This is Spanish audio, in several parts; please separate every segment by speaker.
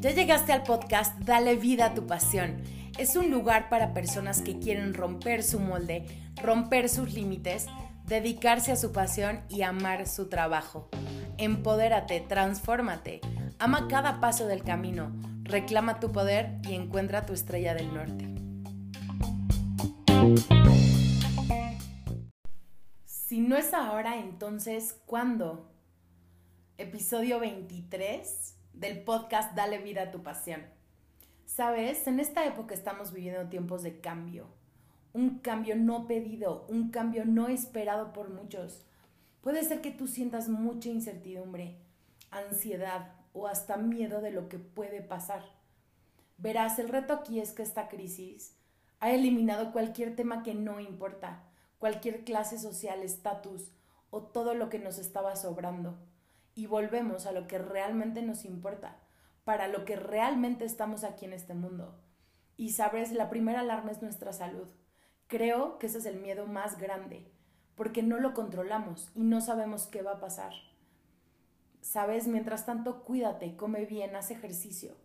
Speaker 1: Ya llegaste al podcast Dale vida a tu pasión. Es un lugar para personas que quieren romper su molde, romper sus límites, dedicarse a su pasión y amar su trabajo. Empodérate, transfórmate, ama cada paso del camino, reclama tu poder y encuentra tu estrella del norte. Si no es ahora, entonces, ¿cuándo? Episodio 23 del podcast Dale vida a tu pasión. Sabes, en esta época estamos viviendo tiempos de cambio. Un cambio no pedido, un cambio no esperado por muchos. Puede ser que tú sientas mucha incertidumbre, ansiedad o hasta miedo de lo que puede pasar. Verás, el reto aquí es que esta crisis ha eliminado cualquier tema que no importa, cualquier clase social, estatus o todo lo que nos estaba sobrando y volvemos a lo que realmente nos importa, para lo que realmente estamos aquí en este mundo. Y sabes, la primera alarma es nuestra salud. Creo que ese es el miedo más grande, porque no lo controlamos y no sabemos qué va a pasar. Sabes, mientras tanto, cuídate, come bien, haz ejercicio.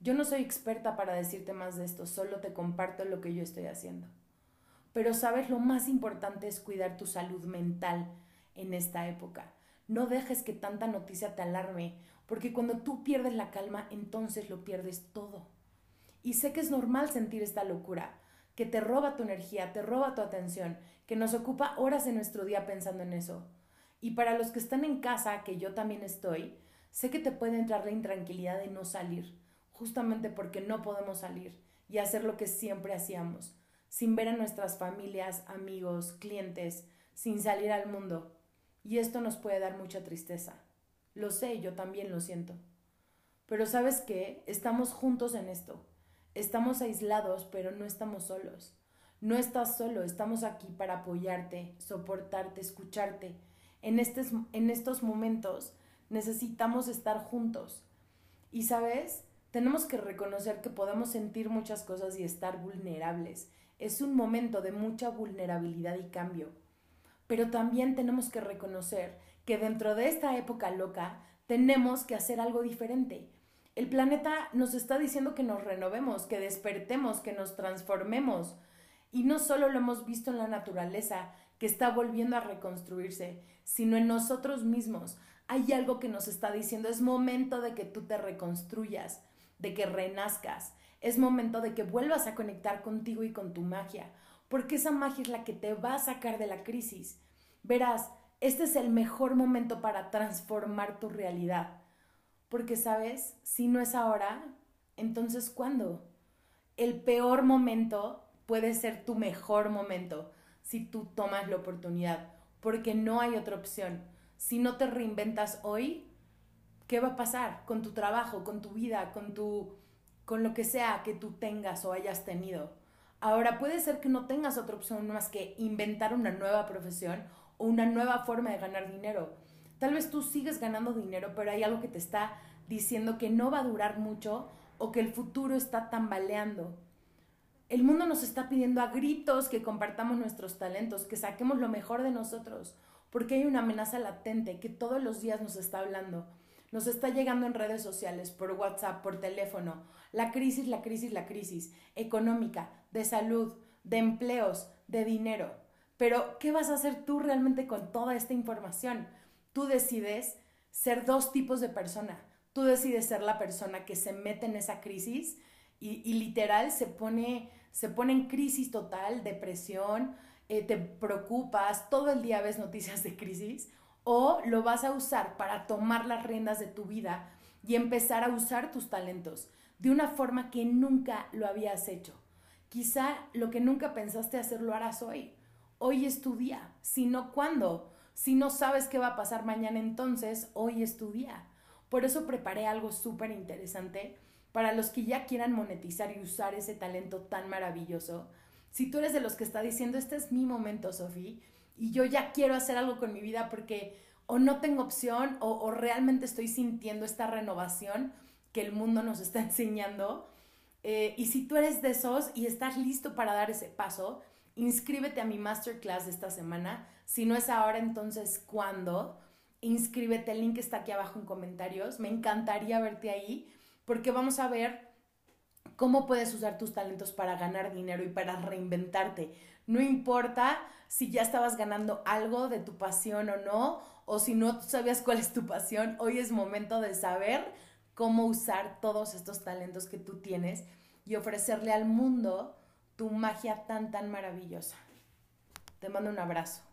Speaker 1: Yo no soy experta para decirte más de esto, solo te comparto lo que yo estoy haciendo. Pero sabes, lo más importante es cuidar tu salud mental en esta época. No dejes que tanta noticia te alarme, porque cuando tú pierdes la calma, entonces lo pierdes todo. Y sé que es normal sentir esta locura, que te roba tu energía, te roba tu atención, que nos ocupa horas de nuestro día pensando en eso. Y para los que están en casa, que yo también estoy, sé que te puede entrar la intranquilidad de no salir, justamente porque no podemos salir y hacer lo que siempre hacíamos, sin ver a nuestras familias, amigos, clientes, sin salir al mundo. Y esto nos puede dar mucha tristeza. Lo sé, yo también lo siento. Pero sabes qué, estamos juntos en esto. Estamos aislados, pero no estamos solos. No estás solo, estamos aquí para apoyarte, soportarte, escucharte. En, en estos momentos necesitamos estar juntos. Y sabes, tenemos que reconocer que podemos sentir muchas cosas y estar vulnerables. Es un momento de mucha vulnerabilidad y cambio pero también tenemos que reconocer que dentro de esta época loca tenemos que hacer algo diferente. El planeta nos está diciendo que nos renovemos, que despertemos, que nos transformemos. Y no solo lo hemos visto en la naturaleza, que está volviendo a reconstruirse, sino en nosotros mismos. Hay algo que nos está diciendo, es momento de que tú te reconstruyas, de que renazcas, es momento de que vuelvas a conectar contigo y con tu magia, porque esa magia es la que te va a sacar de la crisis. Verás, este es el mejor momento para transformar tu realidad. Porque, ¿sabes? Si no es ahora, entonces ¿cuándo? El peor momento puede ser tu mejor momento si tú tomas la oportunidad, porque no hay otra opción. Si no te reinventas hoy, ¿qué va a pasar con tu trabajo, con tu vida, con tu con lo que sea que tú tengas o hayas tenido? Ahora puede ser que no tengas otra opción más que inventar una nueva profesión o una nueva forma de ganar dinero. Tal vez tú sigues ganando dinero, pero hay algo que te está diciendo que no va a durar mucho o que el futuro está tambaleando. El mundo nos está pidiendo a gritos que compartamos nuestros talentos, que saquemos lo mejor de nosotros, porque hay una amenaza latente que todos los días nos está hablando. Nos está llegando en redes sociales, por WhatsApp, por teléfono. La crisis, la crisis, la crisis económica, de salud, de empleos, de dinero. Pero, ¿qué vas a hacer tú realmente con toda esta información? Tú decides ser dos tipos de persona. Tú decides ser la persona que se mete en esa crisis y, literal se pone, se pone en crisis total, depresión, eh, te preocupas, todo el día ves noticias de crisis, o lo vas a usar para tomar las riendas de tu vida y empezar a usar tus talentos de una forma que nunca lo habías hecho. Quizá lo que nunca pensaste hacer lo harás hoy. Hoy es tu día. Si no. Si no sabes qué va a pasar mañana, entonces hoy es tu día. Por eso preparé algo súper interesante para los que ya quieran monetizar y usar ese talento tan maravilloso. Si tú eres de los que está diciendo, este es mi momento, Sofi, y yo ya quiero hacer algo con mi vida porque o no tengo opción o, realmente estoy sintiendo esta renovación que el mundo nos está enseñando. Eh, y si tú eres de esos y estás listo para dar ese paso, inscríbete a mi masterclass de esta semana. Si no es ahora, entonces ¿cuándo? inscríbete, el link está aquí abajo en comentarios. Me encantaría verte ahí porque vamos a ver cómo puedes usar tus talentos para ganar dinero y para reinventarte. No importa si ya estabas ganando algo de tu pasión o no, o si no sabías cuál es tu pasión, hoy es momento de saber cómo usar todos estos talentos que tú tienes y ofrecerle al mundo tu magia tan, tan maravillosa. Te mando un abrazo.